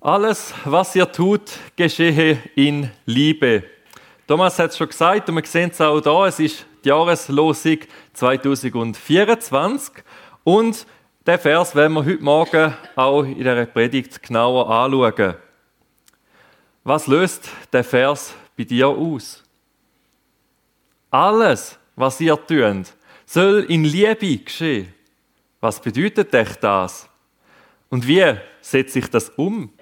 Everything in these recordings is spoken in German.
Alles, was ihr tut, geschehe in Liebe. Thomas hat es schon gesagt und wir sehen es auch da. Es ist die Jahreslosung 2024 und der Vers werden wir heute Morgen auch in der Predigt genauer anschauen. Was löst der Vers bei dir aus? Alles, was ihr tut, soll in Liebe geschehen. Was bedeutet echt das? Und wie setze ich das um?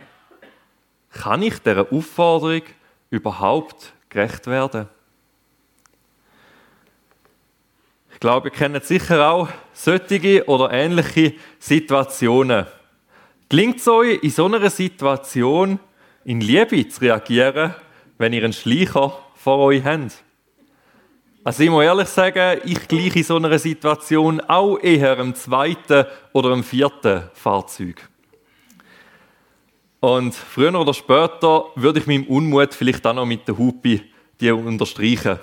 Kann ich dieser Aufforderung überhaupt gerecht werden? Ich glaube, ihr kennt sicher auch solche oder ähnliche Situationen. Gelingt es euch, in so einer Situation in Liebe zu reagieren, wenn ihr einen Schleicher vor euch habt? Also ich muss ehrlich sagen, ich gleiche in so einer Situation auch eher einem zweiten oder einem vierten Fahrzeug. Und früher oder später würde ich meinem Unmut vielleicht auch noch mit der Hupe die unterstreichen.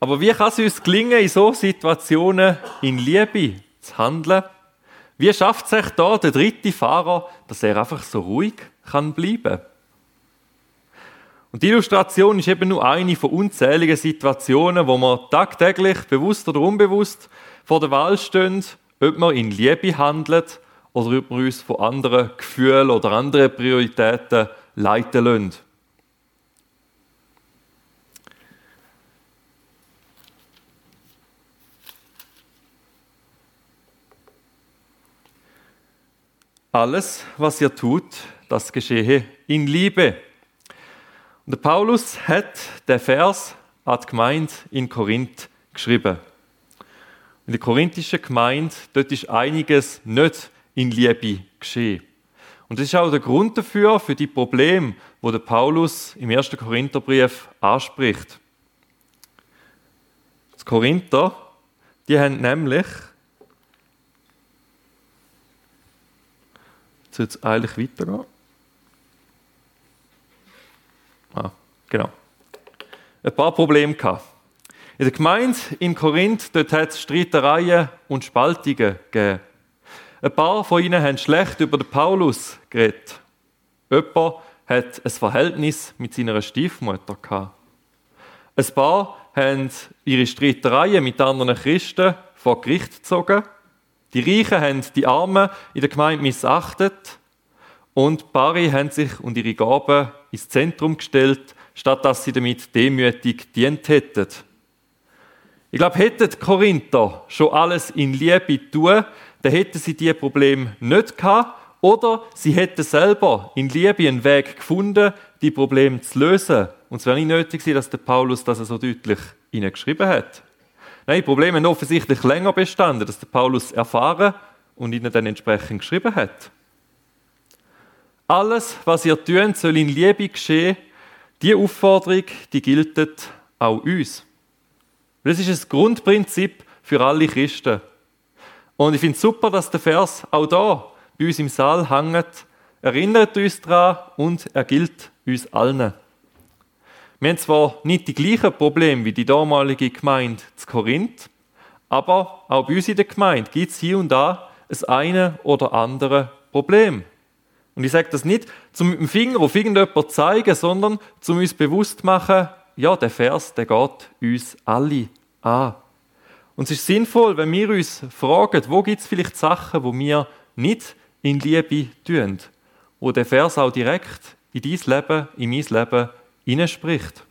Aber wie kann es uns gelingen, in solchen Situationen in Liebe zu handeln? Wie schafft sich da der dritte Fahrer, dass er einfach so ruhig kann bleiben? Und die Illustration ist eben nur eine von unzähligen Situationen, wo man tagtäglich, bewusst oder unbewusst, vor der Wahl stehen, ob man in Liebe handelt oder ob wir uns von anderen Gefühlen oder anderen Prioritäten leiten lassen. Alles, was ihr tut, das geschehe in Liebe. Und Paulus hat den Vers an die Gemeinde in Korinth geschrieben. In der korinthischen Gemeinde, dort ist einiges nicht in Liebe geschehen. Und das ist auch der Grund dafür, für die Probleme, wo der Paulus im 1. Korintherbrief anspricht. Die Korinther, die haben nämlich, jetzt soll es eigentlich weitergehen. Ah, genau. Ein paar Probleme gehabt. In der Gemeinde in Korinth, dort hat es Streitereien und Spaltungen gegeben. Ein paar von ihnen haben schlecht über den Paulus geredet. Jemand hat ein Verhältnis mit seiner Stiefmutter gehabt. Ein paar haben ihre Streitereien mit anderen Christen vor Gericht gezogen. Die Reichen haben die Armen in der Gemeinde missachtet. Und Pari haben sich und ihre Gaben ins Zentrum gestellt, statt dass sie damit demütig dient hätten. Ich glaube, hätten die Korinther schon alles in Liebe tun, dann hätten sie diese Probleme nicht gehabt, oder sie hätten selber in Liebe einen Weg gefunden, die Probleme zu lösen. Und es wäre nicht nötig gewesen, dass der Paulus das so deutlich ihnen geschrieben hat. Nein, die Probleme haben offensichtlich länger bestanden, dass der Paulus erfahren und ihnen dann entsprechend geschrieben hat. Alles, was ihr tun, soll in Liebe geschehen. Die Aufforderung, die gilt auch uns. Das ist ein Grundprinzip für alle Christen. Und ich finde es super, dass der Vers auch da bei uns im Saal hängt. Erinnert uns daran und er gilt uns allen. Wir haben zwar nicht die gleichen Probleme wie die damalige Gemeinde zu Korinth, aber auch bei uns in der Gemeinde gibt es hier und da das eine oder andere Problem. Und ich sage das nicht, zum mit dem Finger auf irgendjemanden zu zeigen, sondern zum uns bewusst zu machen, ja, der Vers, der geht uns alle an. Und es ist sinnvoll, wenn wir uns fragen, wo gibt es vielleicht Sachen, wo wir nicht in Liebe tun, wo der Vers auch direkt in dein Leben, in mein Leben hineinspricht.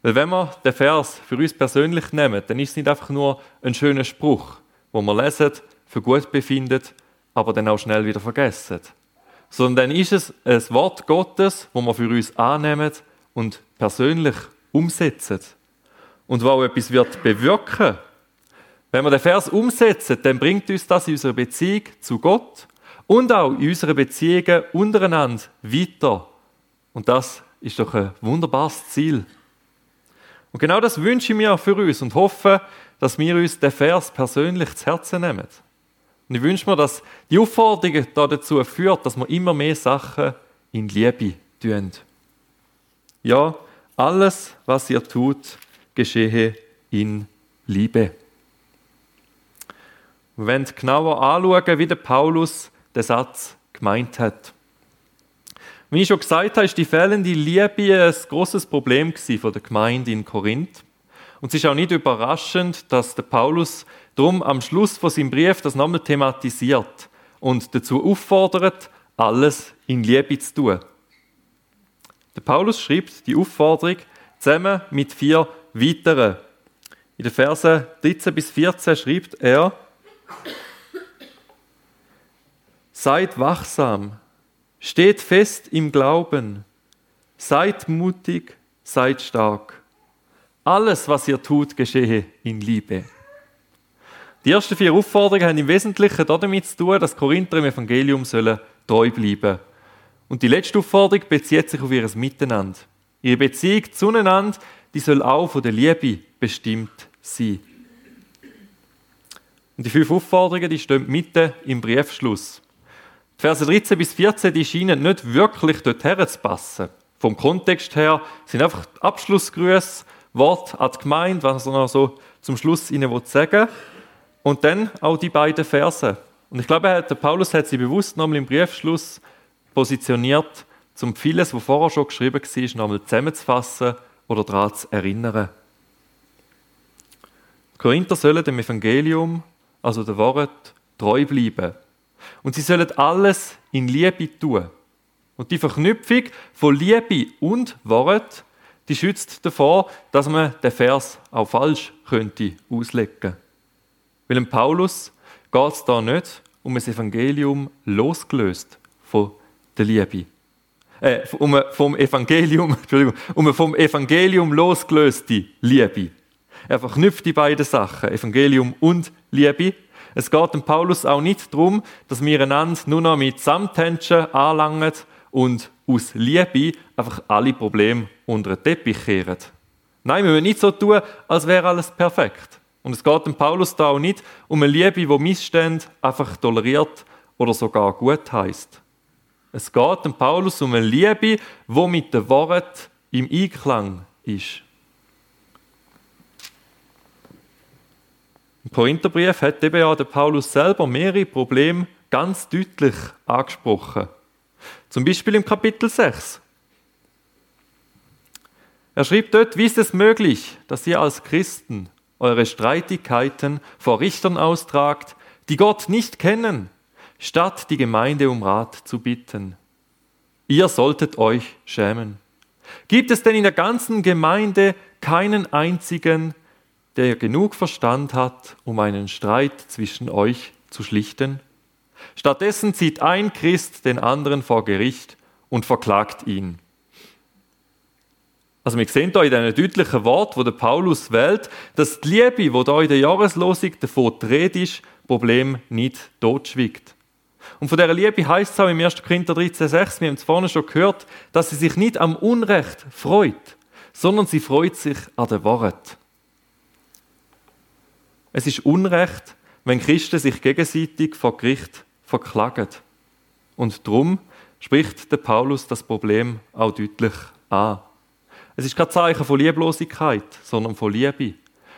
Weil wenn wir den Vers für uns persönlich nehmen, dann ist es nicht einfach nur ein schöner Spruch, wo wir lesen, für gut befindet, aber dann auch schnell wieder vergessen. Sondern dann ist es ein Wort Gottes, wo wir für uns annehmen und persönlich umsetzen und wo auch etwas wird bewirken. Wenn wir den Vers umsetzen, dann bringt uns das in unserer Beziehung zu Gott und auch in unseren Beziehungen untereinander weiter. Und das ist doch ein wunderbares Ziel. Und genau das wünsche ich mir für uns und hoffe, dass wir uns den Vers persönlich zu Herzen nehmen. Und ich wünsche mir, dass die Aufforderung dazu führt, dass wir immer mehr Sachen in Liebe tun. Ja, alles, was ihr tut, geschehe in Liebe. Wir wollen genauer anschauen, wie der Paulus den Satz gemeint hat. Wie ich schon gesagt habe, ist die fehlende Liebe ein großes Problem von der Gemeinde in Korinth. Und es ist auch nicht überraschend, dass der Paulus drum am Schluss von seinem Brief das nochmal thematisiert und dazu auffordert, alles in Liebe zu tun. Der Paulus schreibt die Aufforderung zusammen mit vier weiteren. In den Versen 13 bis 14 schreibt er, Seid wachsam, steht fest im Glauben, seid mutig, seid stark. Alles, was ihr tut, geschehe in Liebe. Die ersten vier Aufforderungen haben im Wesentlichen damit zu tun, dass Korinther im Evangelium sollen treu bleiben Und die letzte Aufforderung bezieht sich auf ihr Miteinander. Ihre Beziehung zueinander, die soll auch von der Liebe bestimmt sein. Und die fünf Aufforderungen, die stehen mitten im Briefschluss. Die Verse 13 bis 14, die scheinen nicht wirklich dorthin zu passen. Vom Kontext her sind einfach Abschlussgrüße, Wort an die Gemeinde, was er noch so zum Schluss ihnen sagen will. Und dann auch die beiden Verse. Und ich glaube, der Paulus hat sie bewusst nochmal im Briefschluss positioniert, um vieles, was vorher schon geschrieben war, nochmal zusammenzufassen oder daran zu erinnern. Korinther sollen dem Evangelium, also der Wort, treu bleiben. Und sie sollen alles in Liebe tun. Und die Verknüpfung von Liebe und Wort, die schützt davor, dass man den Vers auch falsch könnte auslegen. Weil dem Paulus geht es da nicht um ein Evangelium losgelöst von der Liebe. Äh, um vom Evangelium, Entschuldigung, um vom Evangelium losgelöste Liebe. Er verknüpft die beiden Sachen, Evangelium und Liebe. Es geht dem Paulus auch nicht darum, dass wir einander nur noch mit Samthändchen anlangen und aus Liebe einfach alle Probleme unter den Teppich kehren. Nein, wir müssen nicht so tun, als wäre alles perfekt. Und es geht dem Paulus da auch nicht um eine Liebe, die Missstände einfach toleriert oder sogar gut heißt. Es geht dem Paulus um eine Liebe, die mit dem Wort im Einklang ist. Im Korintherbrief hat eben ja der Paulus selber mehrere Probleme ganz deutlich angesprochen. Zum Beispiel im Kapitel 6. Er schrieb dort, wie ist es möglich, dass ihr als Christen eure Streitigkeiten vor Richtern austragt, die Gott nicht kennen, statt die Gemeinde um Rat zu bitten. Ihr solltet euch schämen. Gibt es denn in der ganzen Gemeinde keinen einzigen, der genug Verstand hat, um einen Streit zwischen euch zu schlichten? Stattdessen zieht ein Christ den anderen vor Gericht und verklagt ihn. Also wir sehen hier in diesen deutlichen Wort, wo der Paulus wählt, dass die Liebe, die hier in der Jahreslosung davon dreht ist, Problem nicht totschwiegt. Und von dieser Liebe heißt es auch im 1. Korinther 13,6, wir haben es vorne schon gehört, dass sie sich nicht am Unrecht freut, sondern sie freut sich an der Wahrheit. Es ist Unrecht, wenn Christen sich gegenseitig vor Gericht verklagen. Und darum spricht der Paulus das Problem auch deutlich an. Es ist kein Zeichen von Lieblosigkeit, sondern von Liebe.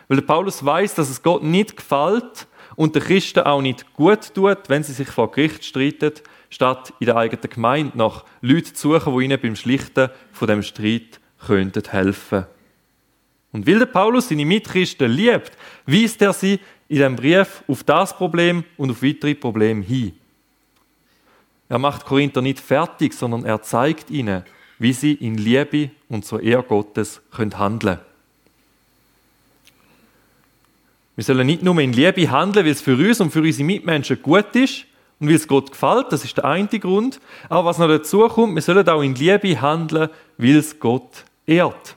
Weil der Paulus weiß, dass es Gott nicht gefällt und den Christen auch nicht gut tut, wenn sie sich vor Gericht streiten, statt in der eigenen Gemeinde nach Leuten zu suchen, die ihnen beim Schlichten von dem Streit könnten helfen. Und weil der Paulus seine Mitchristen liebt, weist er sie in diesem Brief auf das Problem und auf weitere Probleme hin. Er macht Korinther nicht fertig, sondern er zeigt ihnen, wie sie in Liebe und zur Ehre Gottes handeln können. Wir sollen nicht nur in Liebe handeln, weil es für uns und für unsere Mitmenschen gut ist und weil es Gott gefällt, das ist der eine Grund. Aber was noch dazu kommt, wir sollen auch in Liebe handeln, weil es Gott ehrt.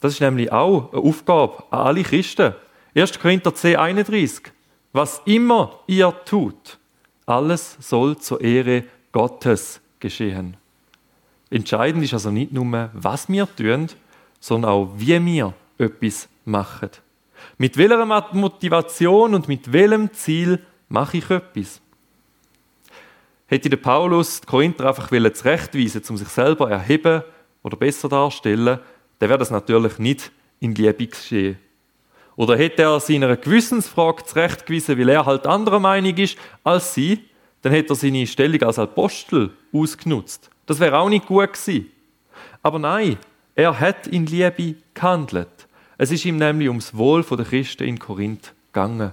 Das ist nämlich auch eine Aufgabe an alle Christen. 1. Korinther 10, 31. Was immer ihr tut, alles soll zur Ehre Gottes geschehen. Entscheidend ist also nicht nur, was wir tun, sondern auch, wie wir etwas machen. Mit welcher Motivation und mit welchem Ziel mache ich etwas? Hätte der Paulus die Korinther einfach zurechtweisen um sich selber erheben oder besser darstellen, dann wäre das natürlich nicht in Liebe geschehen. Oder hätte er seiner Gewissensfrage zurechtgewiesen, weil er halt anderer Meinung ist als sie, dann hätte er seine Stellung als Apostel ausgenutzt. Das wäre auch nicht gut gewesen. Aber nein, er hat in Liebe gehandelt. Es ist ihm nämlich ums Wohl der Christen in Korinth gegangen.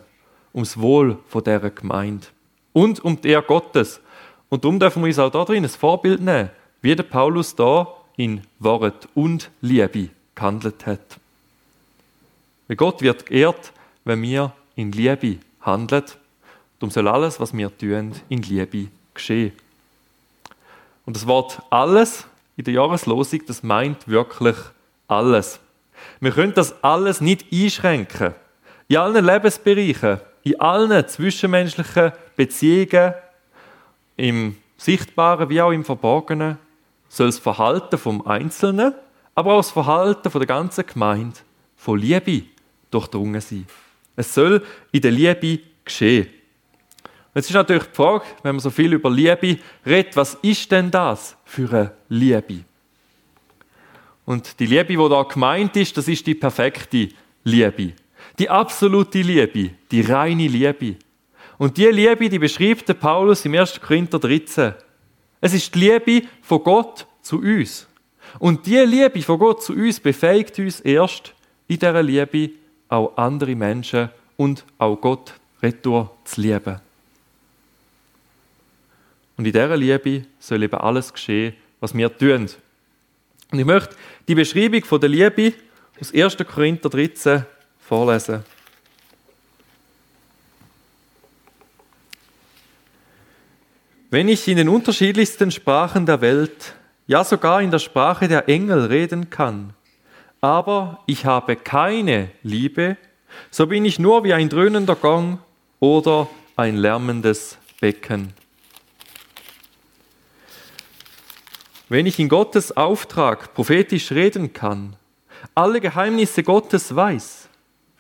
Ums Wohl von dieser Gemeinde. Und um die Ehre Gottes. Und darum dürfen wir uns auch da drin ein Vorbild nehmen, wie der Paulus da in Wort und Liebe gehandelt hat. Weil Gott wird geehrt, wenn wir in Liebe handeln. Darum soll alles, was wir tun, in Liebe geschehen. Und das Wort alles in der Jahreslosung, das meint wirklich alles. Wir können das alles nicht einschränken. In allen Lebensbereichen, in allen zwischenmenschlichen Beziehungen, im Sichtbaren wie auch im Verborgenen, soll das Verhalten vom Einzelnen, aber auch das Verhalten der ganzen Gemeinde von Liebe durchdrungen sein. Es soll in der Liebe geschehen. Jetzt ist natürlich die Frage, wenn man so viel über Liebe redet, was ist denn das für eine Liebe? Und die Liebe, die da gemeint ist, das ist die perfekte Liebe. Die absolute Liebe, die reine Liebe. Und die Liebe, die beschreibt Paulus im 1. Korinther 13. Es ist die Liebe von Gott zu uns. Und die Liebe von Gott zu uns befähigt uns erst, in dieser Liebe auch andere Menschen und auch Gott retour zu lieben. Und in dieser Liebe soll eben alles geschehen, was wir tun. Und ich möchte die Beschreibung von der Liebe aus 1. Korinther 13 vorlesen. Wenn ich in den unterschiedlichsten Sprachen der Welt, ja sogar in der Sprache der Engel reden kann, aber ich habe keine Liebe, so bin ich nur wie ein dröhnender Gong oder ein lärmendes Becken. Wenn ich in Gottes Auftrag prophetisch reden kann, alle Geheimnisse Gottes weiß,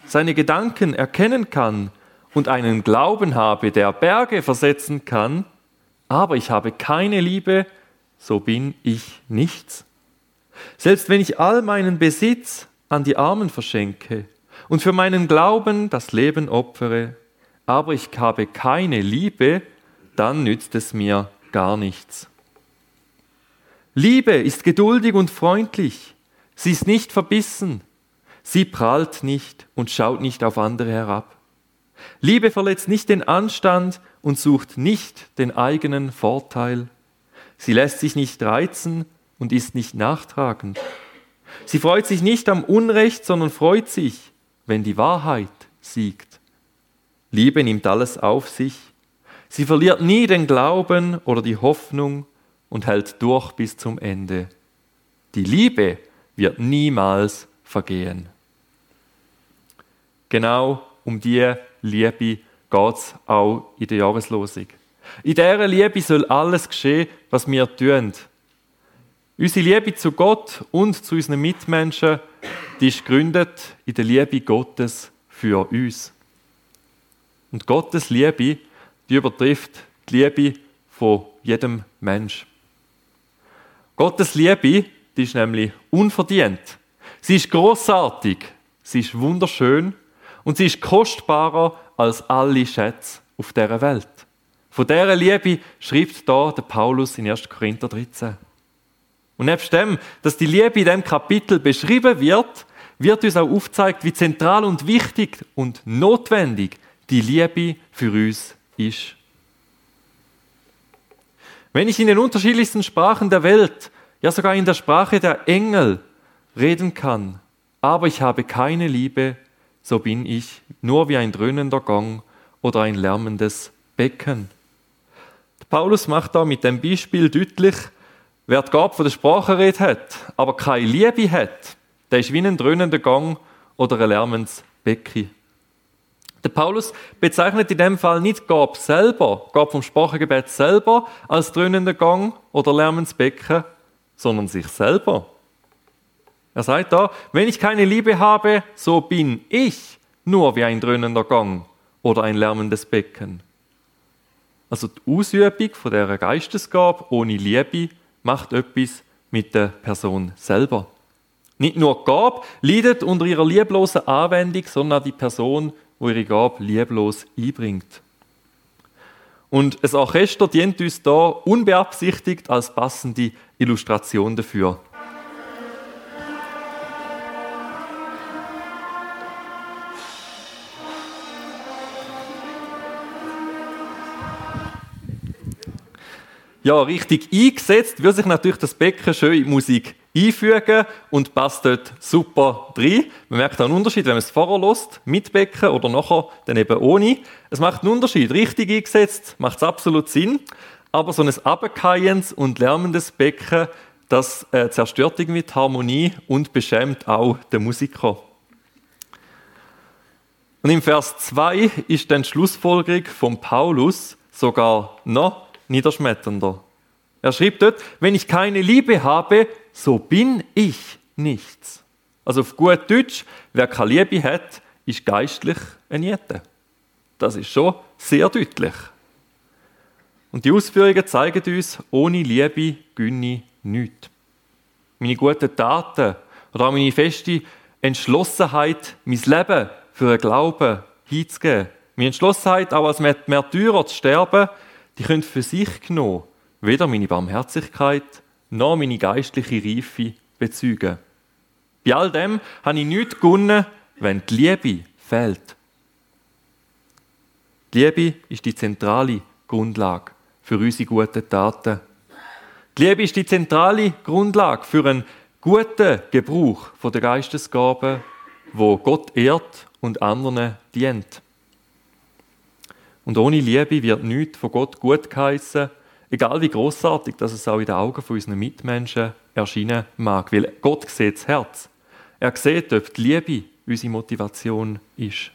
seine Gedanken erkennen kann und einen Glauben habe, der Berge versetzen kann, aber ich habe keine Liebe, so bin ich nichts. Selbst wenn ich all meinen Besitz an die Armen verschenke und für meinen Glauben das Leben opfere, aber ich habe keine Liebe, dann nützt es mir gar nichts. Liebe ist geduldig und freundlich. Sie ist nicht verbissen. Sie prahlt nicht und schaut nicht auf andere herab. Liebe verletzt nicht den Anstand und sucht nicht den eigenen Vorteil. Sie lässt sich nicht reizen und ist nicht nachtragend. Sie freut sich nicht am Unrecht, sondern freut sich, wenn die Wahrheit siegt. Liebe nimmt alles auf sich. Sie verliert nie den Glauben oder die Hoffnung und hält durch bis zum Ende. Die Liebe wird niemals vergehen. Genau um die Liebe geht es auch in der Jahreslosung. In dieser Liebe soll alles geschehen, was wir tun. Unsere Liebe zu Gott und zu unseren Mitmenschen, die ist gegründet in der Liebe Gottes für uns. Und Gottes Liebe, die übertrifft die Liebe von jedem Mensch. Gottes Liebe, die ist nämlich unverdient. Sie ist großartig, sie ist wunderschön und sie ist kostbarer als alle Schätze auf dieser Welt. Von dieser Liebe schreibt da der Paulus in 1. Korinther 13. Und nebst dem, dass die Liebe in diesem Kapitel beschrieben wird, wird uns auch aufgezeigt, wie zentral und wichtig und notwendig die Liebe für uns ist. Wenn ich in den unterschiedlichsten Sprachen der Welt, ja sogar in der Sprache der Engel reden kann, aber ich habe keine Liebe, so bin ich nur wie ein dröhnender Gong oder ein lärmendes Becken. Paulus macht da mit dem Beispiel deutlich, wer die Gabe von der Sprache redet hat, aber keine Liebe hat, der ist wie ein dröhnender Gong oder ein lärmendes Becken. Der Paulus bezeichnet in dem Fall nicht Gab selber, Gab vom Sprachengebet selber als dröhnender Gang oder lärmendes Becken, sondern sich selber. Er sagt da, wenn ich keine Liebe habe, so bin ich nur wie ein dröhnender Gang oder ein lärmendes Becken. Also die Ausübung von der Geistesgabe ohne Liebe macht etwas mit der Person selber. Nicht nur Gabe leidet unter ihrer lieblosen Anwendung, sondern die Person, wo ihre Gabe lieblos einbringt. Und das Orchester dient uns da unbeabsichtigt als passende Illustration dafür. Ja, richtig eingesetzt wird sich natürlich das Becken schön in die Musik einfügen und passt dort super rein. Man merkt auch einen Unterschied, wenn man es vorher lässt, mit Becken oder nachher dann eben ohne. Es macht einen Unterschied. Richtig eingesetzt macht es absolut Sinn. Aber so ein abgekeiendes und lärmendes Becken, das äh, zerstört irgendwie die Harmonie und beschämt auch den Musiker. Und im Vers 2 ist dann die Schlussfolgerung von Paulus sogar noch niederschmetternder. Er schrieb dort, wenn ich keine Liebe habe, so bin ich nichts. Also auf gut Deutsch, wer keine Liebe hat, ist geistlich ein Jette. Das ist schon sehr deutlich. Und die Ausführungen zeigen uns, ohne Liebe gönne nichts. Meine guten Taten oder auch meine feste Entschlossenheit, mein Leben für einen Glauben hinzugeben, meine Entschlossenheit auch als Märtyrer zu sterben, die können für sich genommen weder meine Barmherzigkeit noch meine geistliche Reife bezeugen. Bei all dem habe ich nichts gewonnen, wenn die Liebe fehlt. Die Liebe ist die zentrale Grundlage für unsere guten Taten. Die Liebe ist die zentrale Grundlage für einen guten Gebrauch der Geistesgaben, wo Gott ehrt und anderen dient. Und ohne Liebe wird nichts von Gott gut geheissen, egal wie großartig dass es auch in den Augen von unseren Mitmenschen erscheinen mag. Weil Gott sieht das Herz. Er sieht, ob die Liebe unsere Motivation ist.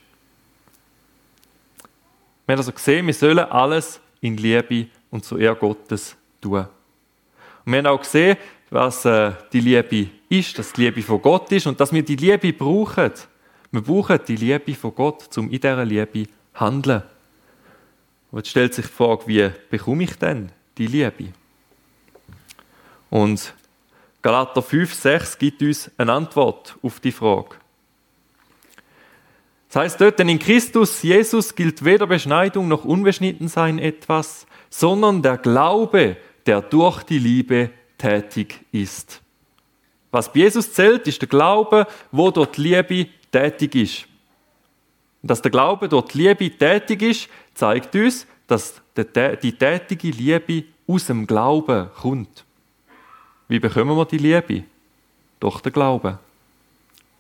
Wir haben also gesehen, wir sollen alles in Liebe und zur Ehre Gottes tun. Und wir haben auch gesehen, was äh, die Liebe ist, dass die Liebe von Gott ist und dass wir die Liebe brauchen. Wir brauchen die Liebe von Gott, um in dieser Liebe zu handeln. Und jetzt stellt sich die Frage, wie bekomme ich denn die Liebe? Und Galater 5, 6 gibt uns eine Antwort auf die Frage. Das heißt dort, denn in Christus Jesus gilt weder Beschneidung noch Unbeschnittensein etwas, sondern der Glaube, der durch die Liebe tätig ist. Was bei Jesus zählt, ist der Glaube, wo dort Liebe tätig ist. Dass der Glaube dort Liebe tätig ist, zeigt uns, dass die tätige Liebe aus dem Glauben kommt. Wie bekommen wir die Liebe? Durch den Glauben.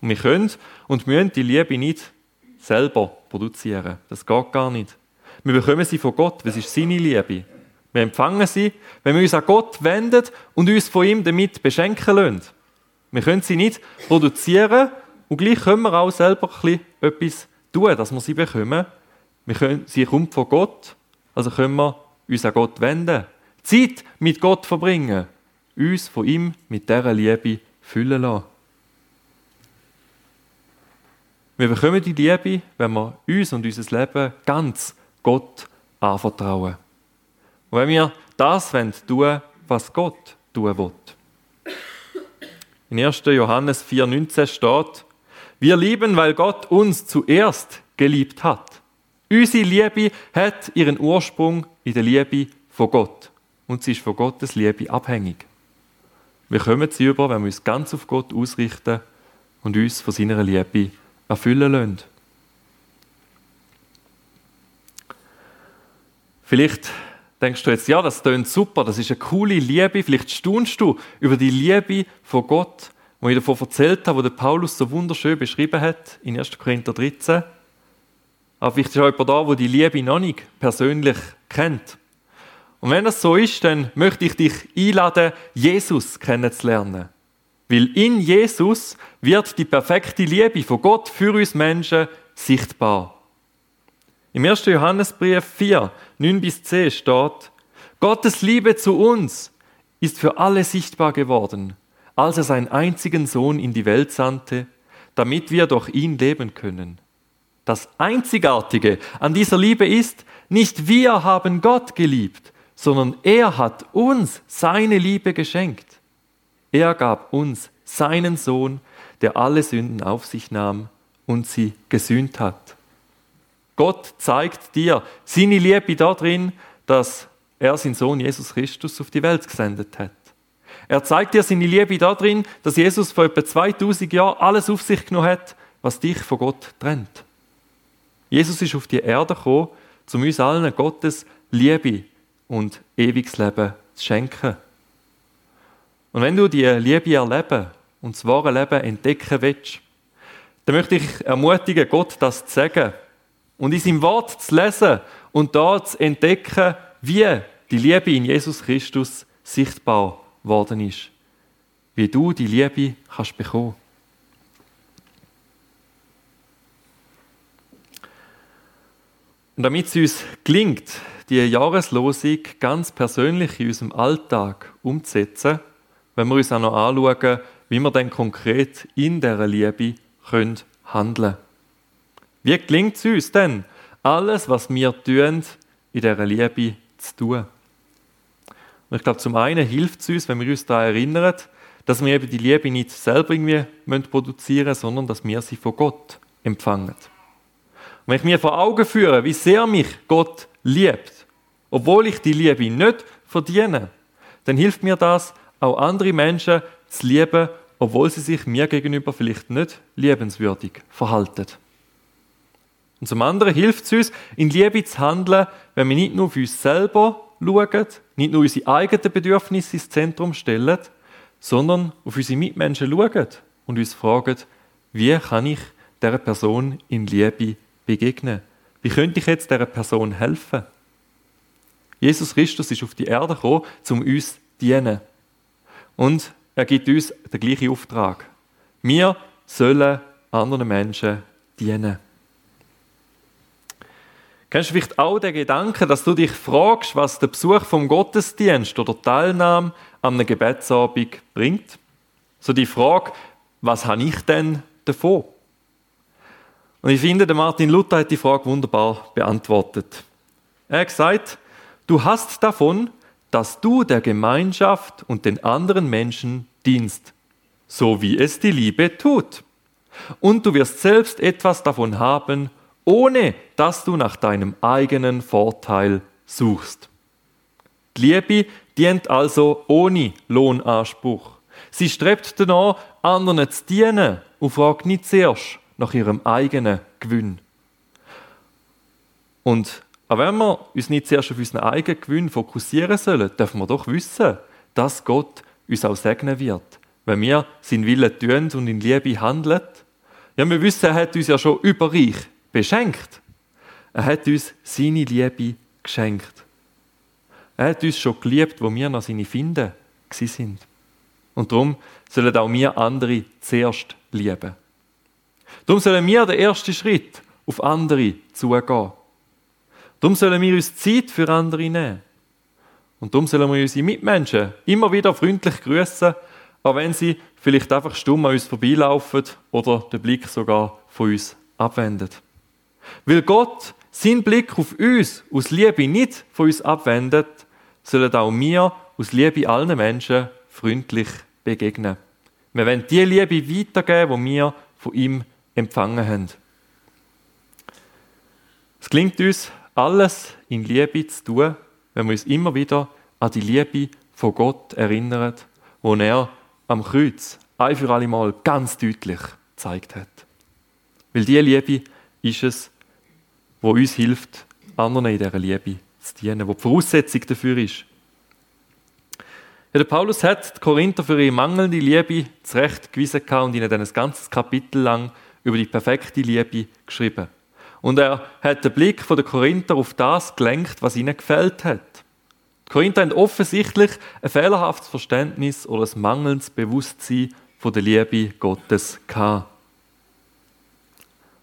Und wir können und müssen die Liebe nicht selber produzieren. Das geht gar nicht. Wir bekommen sie von Gott, das ist seine Liebe. Wir empfangen sie, wenn wir uns an Gott wenden und uns von ihm damit beschenken lassen. Wir können sie nicht produzieren und gleich können wir auch selber etwas tun, dass wir sie bekommen. Wir können, sie kommt von Gott, also können wir uns an Gott wenden. Zeit mit Gott verbringen. Uns von ihm mit dieser Liebe füllen lassen. Wir bekommen die Liebe, wenn wir uns und unser Leben ganz Gott anvertrauen. Und wenn wir das tun wollen, was Gott tun will. In 1. Johannes 4,19 steht, wir lieben, weil Gott uns zuerst geliebt hat. Unsere Liebe hat ihren Ursprung in der Liebe von Gott. Und sie ist von Gottes Liebe abhängig. Wir kommen sie über, wenn wir uns ganz auf Gott ausrichten und uns von seiner Liebe erfüllen lassen. Vielleicht denkst du jetzt, ja, das tönt super, das ist eine coole Liebe. Vielleicht staunst du über die Liebe von Gott wo ich davon erzählt habe, wo der Paulus so wunderschön beschrieben hat, in 1. Korinther 13. Aber vielleicht ist auch jemand da, der die Liebe noch nicht persönlich kennt. Und wenn das so ist, dann möchte ich dich einladen, Jesus kennenzulernen. Weil in Jesus wird die perfekte Liebe von Gott für uns Menschen sichtbar. Im 1. Johannesbrief 4, 9 bis 10 steht, Gottes Liebe zu uns ist für alle sichtbar geworden als er seinen einzigen Sohn in die Welt sandte, damit wir durch ihn leben können. Das Einzigartige an dieser Liebe ist, nicht wir haben Gott geliebt, sondern er hat uns seine Liebe geschenkt. Er gab uns seinen Sohn, der alle Sünden auf sich nahm und sie gesühnt hat. Gott zeigt dir seine Liebe darin, dass er seinen Sohn Jesus Christus auf die Welt gesendet hat. Er zeigt dir seine Liebe darin, dass Jesus vor etwa 2000 Jahren alles auf sich genommen hat, was dich von Gott trennt. Jesus ist auf die Erde gekommen, um uns allen Gottes Liebe und ewiges Leben zu schenken. Und wenn du die Liebe erleben und das wahre Leben entdecken willst, dann möchte ich ermutigen, Gott das zu sagen und in seinem Wort zu lesen und da zu entdecken, wie die Liebe in Jesus Christus sichtbar worden ist. Wie du die Liebe kannst bekommen. Und damit es uns gelingt, die Jahreslosung ganz persönlich in unserem Alltag umzusetzen, wenn wir uns auch noch anschauen, wie wir dann konkret in dieser Liebe handeln können. Wie gelingt es uns denn, alles, was wir tun, in dieser Liebe zu tun? Und ich glaube, zum einen hilft es uns, wenn wir uns daran erinnern, dass wir eben die Liebe nicht selber irgendwie produzieren müssen, sondern dass wir sie von Gott empfangen. Und wenn ich mir vor Augen führe, wie sehr mich Gott liebt, obwohl ich die Liebe nicht verdiene, dann hilft mir das, auch andere Menschen zu lieben, obwohl sie sich mir gegenüber vielleicht nicht liebenswürdig verhalten. Und zum anderen hilft es uns, in Liebe zu handeln, wenn wir nicht nur auf uns selber schauen, nicht nur unsere eigenen Bedürfnisse ins Zentrum stellen, sondern auf unsere Mitmenschen schauen und uns fragen, wie kann ich dieser Person in Liebe begegnen? Wie könnte ich jetzt dieser Person helfen? Jesus Christus ist auf die Erde gekommen, um uns zu dienen. Und er gibt uns den gleichen Auftrag. Wir sollen anderen Menschen dienen. Kennst du vielleicht auch den Gedanken, dass du dich fragst, was der Besuch vom Gottesdienst oder Teilnahme an einem Gebetsabend bringt? So die Frage, was habe ich denn davon? Und ich finde, der Martin Luther hat die Frage wunderbar beantwortet. Er hat gesagt, du hast davon, dass du der Gemeinschaft und den anderen Menschen dienst, so wie es die Liebe tut. Und du wirst selbst etwas davon haben, ohne dass du nach deinem eigenen Vorteil suchst. Die Liebe dient also ohne Lohnanspruch. Sie strebt danach, anderen zu dienen und fragt nicht zuerst nach ihrem eigenen Gewinn. Und auch wenn wir uns nicht zuerst auf unseren eigenen Gewinn fokussieren sollen, dürfen wir doch wissen, dass Gott uns auch segnen wird, wenn wir seinen Willen tun und in Liebe handeln. Ja, wir wissen, er hat uns ja schon überreich beschenkt. Er hat uns seine Liebe geschenkt. Er hat uns schon geliebt, wo wir noch seine Finden sind. Und darum sollen auch wir andere zuerst lieben. Darum sollen wir den ersten Schritt auf andere zugehen. Darum sollen wir uns Zeit für andere nehmen. Und darum sollen wir unsere Mitmenschen immer wieder freundlich grüßen, auch wenn sie vielleicht einfach stumm an uns vorbeilaufen oder den Blick sogar von uns abwendet. Weil Gott seinen Blick auf uns aus Liebe nicht von uns abwendet, sollen auch wir aus Liebe allen Menschen freundlich begegnen. Wir wollen die Liebe weitergeben, die wir von ihm empfangen haben. Es klingt uns, alles in Liebe zu tun, wenn wir uns immer wieder an die Liebe von Gott erinnern, wo er am Kreuz ein für alle Mal ganz deutlich gezeigt hat. Weil diese Liebe ist es, wo uns hilft, anderen in dieser Liebe zu dienen, wo die Voraussetzung dafür ist. Ja, der Paulus hat die Korinther für ihre mangelnde Liebe zurechtgewiesen und ihnen dann ein ganzes Kapitel lang über die perfekte Liebe geschrieben. Und er hat den Blick der Korinther auf das gelenkt, was ihnen gefällt hat. Die Korinther haben offensichtlich ein fehlerhaftes Verständnis oder ein mangelndes Bewusstsein von der Liebe Gottes gehabt.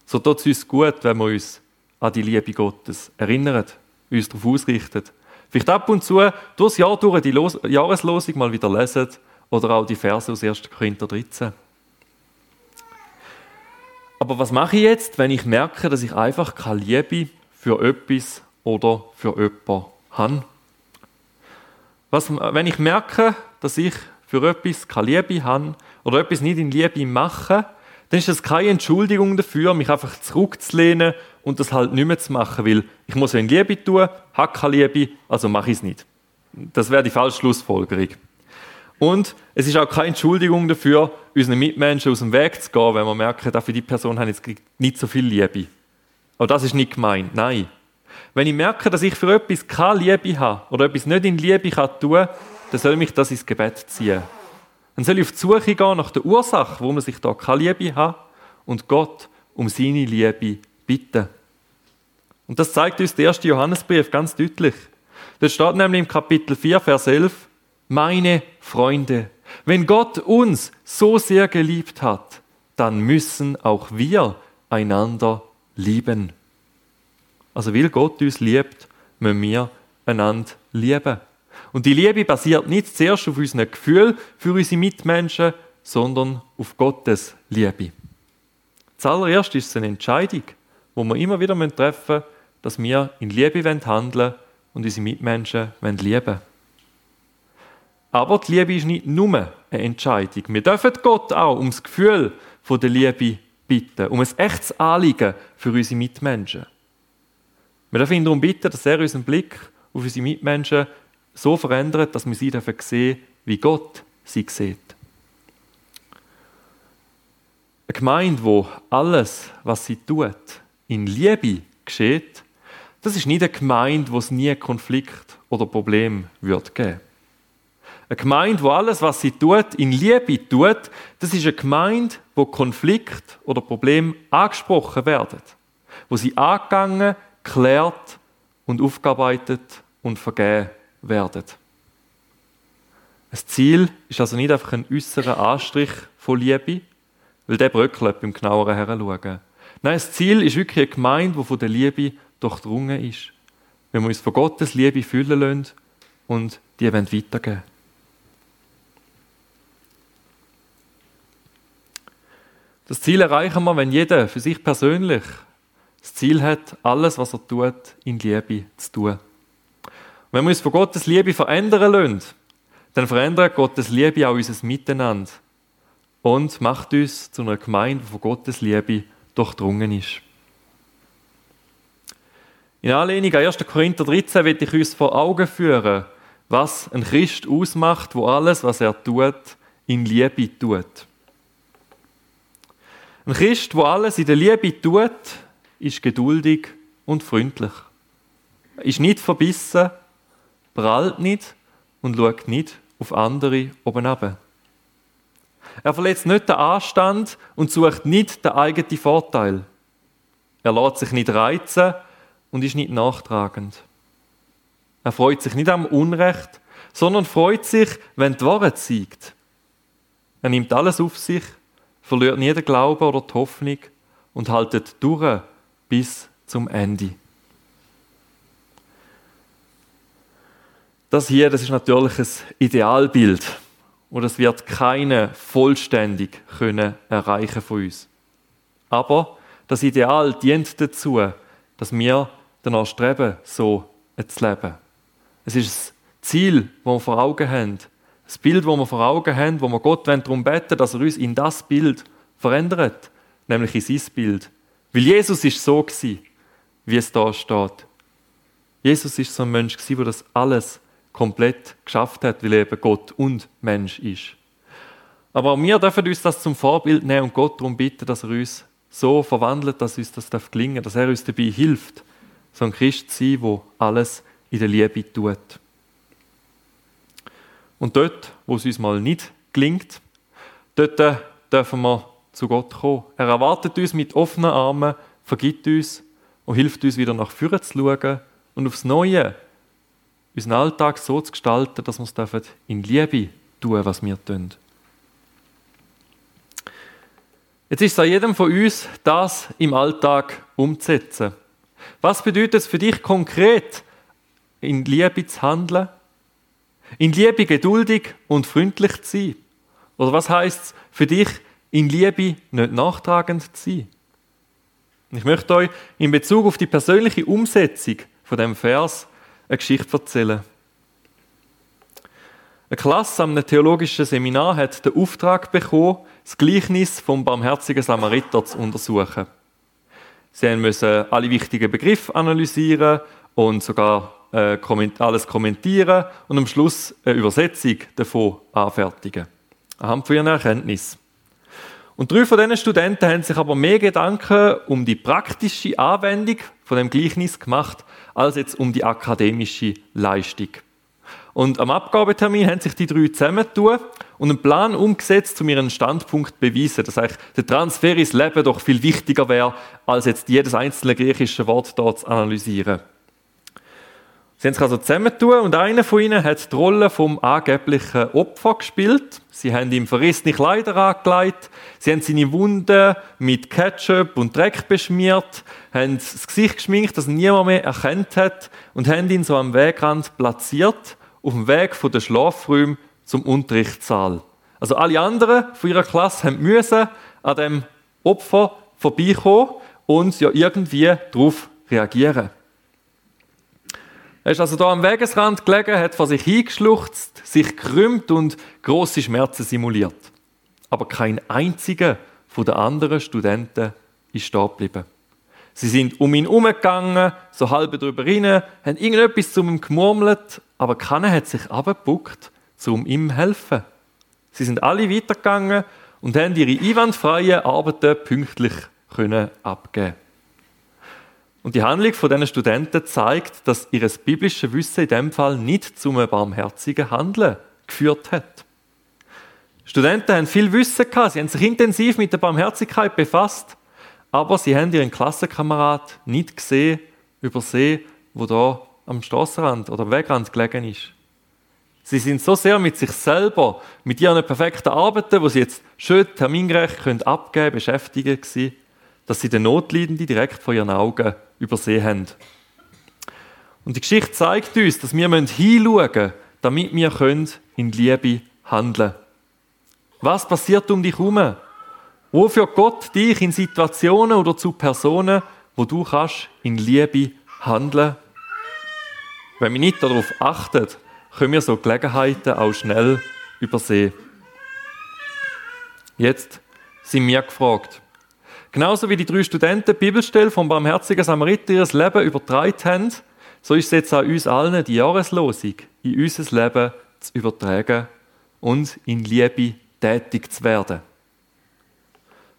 So tut es uns gut, wenn wir uns an die Liebe Gottes erinnern, uns darauf ausrichten. Vielleicht ab und zu durchs Jahr durch die Los Jahreslosung mal wieder lesen oder auch die Verse aus 1. Korinther 13. Aber was mache ich jetzt, wenn ich merke, dass ich einfach keine Liebe für etwas oder für jemanden habe? Was, wenn ich merke, dass ich für etwas keine Liebe habe oder etwas nicht in Liebe mache, dann ist das keine Entschuldigung dafür, mich einfach zurückzulehnen und das halt nicht mehr zu machen, weil ich muss ja in Liebe tun, habe keine Liebe, also mache ich es nicht. Das wäre die falsche Schlussfolgerung. Und es ist auch keine Entschuldigung dafür, unseren Mitmenschen aus dem Weg zu gehen, wenn wir merken, dass für die Person haben jetzt nicht so viel Liebe. Aber das ist nicht gemeint, nein. Wenn ich merke, dass ich für etwas keine Liebe habe oder etwas nicht in Liebe kann tun, dann soll mich das ins Gebet ziehen. Dann soll ich auf die Suche gehen nach der Ursache, wo man sich da keine Liebe hat und Gott um seine Liebe bitten. Und das zeigt uns der erste Johannesbrief ganz deutlich. Das steht nämlich im Kapitel 4, Vers 11, meine Freunde, wenn Gott uns so sehr geliebt hat, dann müssen auch wir einander lieben. Also weil Gott uns liebt, müssen wir einander lieben. Und die Liebe basiert nicht zuerst auf unseren Gefühl für unsere Mitmenschen, sondern auf Gottes Liebe. Zuallererst ist es eine Entscheidung, wo wir immer wieder treffen müssen, dass wir in Liebe handeln und unsere Mitmenschen lieben wollen. Aber die Liebe ist nicht nur eine Entscheidung. Wir dürfen Gott auch um das Gefühl der Liebe bitten, um ein echtes Anliegen für unsere Mitmenschen. Wir dürfen ihn darum bitten, dass er unseren Blick auf unsere Mitmenschen so verändert, dass wir sie sehen dürfen wie Gott sie sieht. Eine Gemeinde, wo alles, was sie tut, in Liebe geschieht, das ist nicht eine Gemeinde, wo es nie Konflikt oder Problem wird geben. Eine Gemeinde, wo alles, was sie tut, in Liebe tut, das ist eine Gemeinde, wo Konflikt oder Problem angesprochen werden, wo sie angegangen, klärt und aufgearbeitet und vergeben werden. Das Ziel ist also nicht einfach ein äußerer Anstrich von Liebe, weil der bröckelt beim genaueren Heranschauen. Nein, das Ziel ist wirklich eine Gemeinde, die von der Liebe durchdrungen ist. Wenn wir uns von Gottes Liebe füllen lassen und die weitergeben Das Ziel erreichen wir, wenn jeder für sich persönlich das Ziel hat, alles, was er tut, in Liebe zu tun. Und wenn wir uns von Gottes Liebe verändern lassen, dann verändert Gottes Liebe auch unser Miteinander und macht uns zu einer Gemeinde, die von Gottes Liebe durchdrungen ist. In Anlehnung an 1. Korinther 13 will ich uns vor Augen führen, was ein Christ ausmacht, wo alles, was er tut, in Liebe tut. Ein Christ, wo alles in der Liebe tut, ist geduldig und freundlich. Ist nicht verbissen, prallt nicht und schaut nicht auf andere oben ab. Er verletzt nicht den Anstand und sucht nicht den eigenen Vorteil. Er lässt sich nicht reizen und ist nicht nachtragend. Er freut sich nicht am Unrecht, sondern freut sich, wenn die Wahrheit siegt. Er nimmt alles auf sich verliert nie den Glauben oder die Hoffnung und haltet durch bis zum Ende. Das hier, das ist natürlich ein Idealbild und das wird keine vollständig können erreichen von uns. Aber das Ideal dient dazu, dass wir danach streben, so zu leben. Es ist das Ziel, das wir vor Augen haben, das Bild, das wir vor Augen haben, wo wir Gott darum beten dass er uns in das Bild verändert, nämlich in sein Bild. Weil Jesus ist so gewesen, wie es da steht. Jesus ist so ein Mensch der das alles komplett geschafft hat, weil eben Gott und Mensch ist. Aber auch wir dürfen uns das zum Vorbild nehmen und Gott darum bitten, dass er uns so verwandelt, dass uns das gelingen darf, dass er uns dabei hilft, so ein Christ zu sein, der alles in der Liebe tut. Und dort, wo es uns mal nicht gelingt, dort dürfen wir zu Gott kommen. Er erwartet uns mit offenen Armen, vergibt uns und hilft uns wieder nach vorne zu schauen und aufs Neue unseren Alltag so zu gestalten, dass wir es in Liebe tun, was wir tun. Jetzt ist es an jedem von uns, das im Alltag umzusetzen. Was bedeutet es für dich konkret, in Liebe zu handeln? In Liebe geduldig und freundlich zu sein? Oder was heißt es für dich, in Liebe nicht nachtragend zu sein? Ich möchte euch in Bezug auf die persönliche Umsetzung von dem Vers eine Geschichte erzählen. Eine Klasse am theologischen Seminar hat den Auftrag bekommen, das Gleichnis vom barmherzigen Samariter zu untersuchen. Sie müssen alle wichtigen Begriffe analysieren und sogar äh, alles kommentieren und am Schluss eine Übersetzung davon anfertigen. Anhand von ihren Erkenntnissen. Und drei von diesen Studenten haben sich aber mehr Gedanken um die praktische Anwendung von dem Gleichnis gemacht, als jetzt um die akademische Leistung. Und am Abgabetermin haben sich die drei zusammentun und einen Plan umgesetzt, um ihren Standpunkt zu beweisen, dass eigentlich der Transfer ins Leben doch viel wichtiger wäre, als jetzt jedes einzelne griechische Wort dort zu analysieren. Sie haben sich also zusammentun und einer von ihnen hat die Rolle vom angeblichen Opfer gespielt. Sie haben ihm verrissene Kleider angelegt, sie haben seine Wunden mit Ketchup und Dreck beschmiert, haben das Gesicht geschminkt, das niemand mehr erkannt hat und haben ihn so am Wegrand platziert, auf dem Weg von der Schlafräume zum Unterrichtssaal. Also alle anderen von ihrer Klasse haben müssen an dem Opfer vorbeikommen und ja irgendwie darauf reagieren. Er ist also da am Wegesrand gelegen, hat vor sich hingeschluchzt, sich krümmt und große Schmerzen simuliert. Aber kein einziger von den anderen Studenten ist stehen geblieben. Sie sind um ihn herumgegangen, so halb drüber rein, haben irgendetwas zu ihm gemurmelt, aber keiner hat sich abgebuckt, um ihm zu helfen. Sie sind alle weitergegangen und haben ihre einwandfreien Arbeiten pünktlich abgeben und die Handlung von diesen Studenten zeigt, dass ihr biblisches Wissen in dem Fall nicht zum barmherzigen Handeln geführt hat. Studenten haben viel Wissen gehabt, sie haben sich intensiv mit der Barmherzigkeit befasst, aber sie haben ihren Klassenkamerad nicht gesehen, übersehen, wo da am Straßenrand oder am Wegrand gelegen ist. Sie sind so sehr mit sich selber, mit ihren perfekten Arbeiten, wo sie jetzt schön termingerecht können abgeben, beschäftigt gewesen, dass sie den Notleidenden direkt vor ihren Augen übersehen haben. Und die Geschichte zeigt uns, dass wir hinschauen müssen, damit wir in Liebe handeln können. Was passiert um dich herum? Wo führt Gott dich in Situationen oder zu Personen, wo du kannst in Liebe handeln? Wenn wir nicht darauf achten, können wir so Gelegenheiten auch schnell übersehen. Jetzt sind wir gefragt. Genauso wie die drei Studenten die Bibelstelle vom barmherzigen Samariter ihr Leben übertragen haben, so ist es jetzt an uns allen die Jahreslosung in unser Leben zu übertragen und in Liebe tätig zu werden.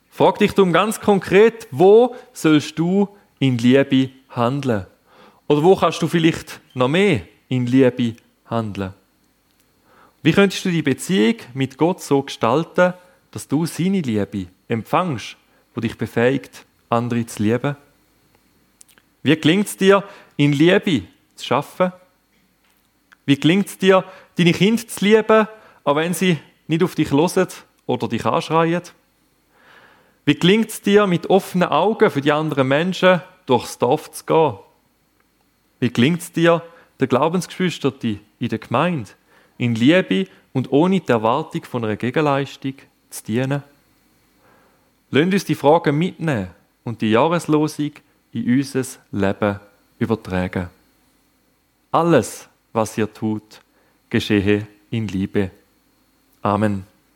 Frag dich darum ganz konkret, wo sollst du in Liebe handeln? Oder wo kannst du vielleicht noch mehr in Liebe handeln? Wie könntest du die Beziehung mit Gott so gestalten, dass du seine Liebe empfangst wo dich befähigt, andere zu lieben? Wie gelingt es dir, in Liebe zu schaffen? Wie gelingt es dir, deine Kinder zu lieben, auch wenn sie nicht auf dich hören oder dich anschreien? Wie gelingt es dir, mit offenen Augen für die anderen Menschen durchs Dorf zu gehen? Wie gelingt es dir, der Glaubensgeschwister in der Gemeinde in Liebe und ohne die Erwartung von einer Gegenleistung zu dienen? Lasst uns die Fragen mitnehmen und die Jahreslosung in unser Leben übertragen. Alles, was ihr tut, geschehe in Liebe. Amen.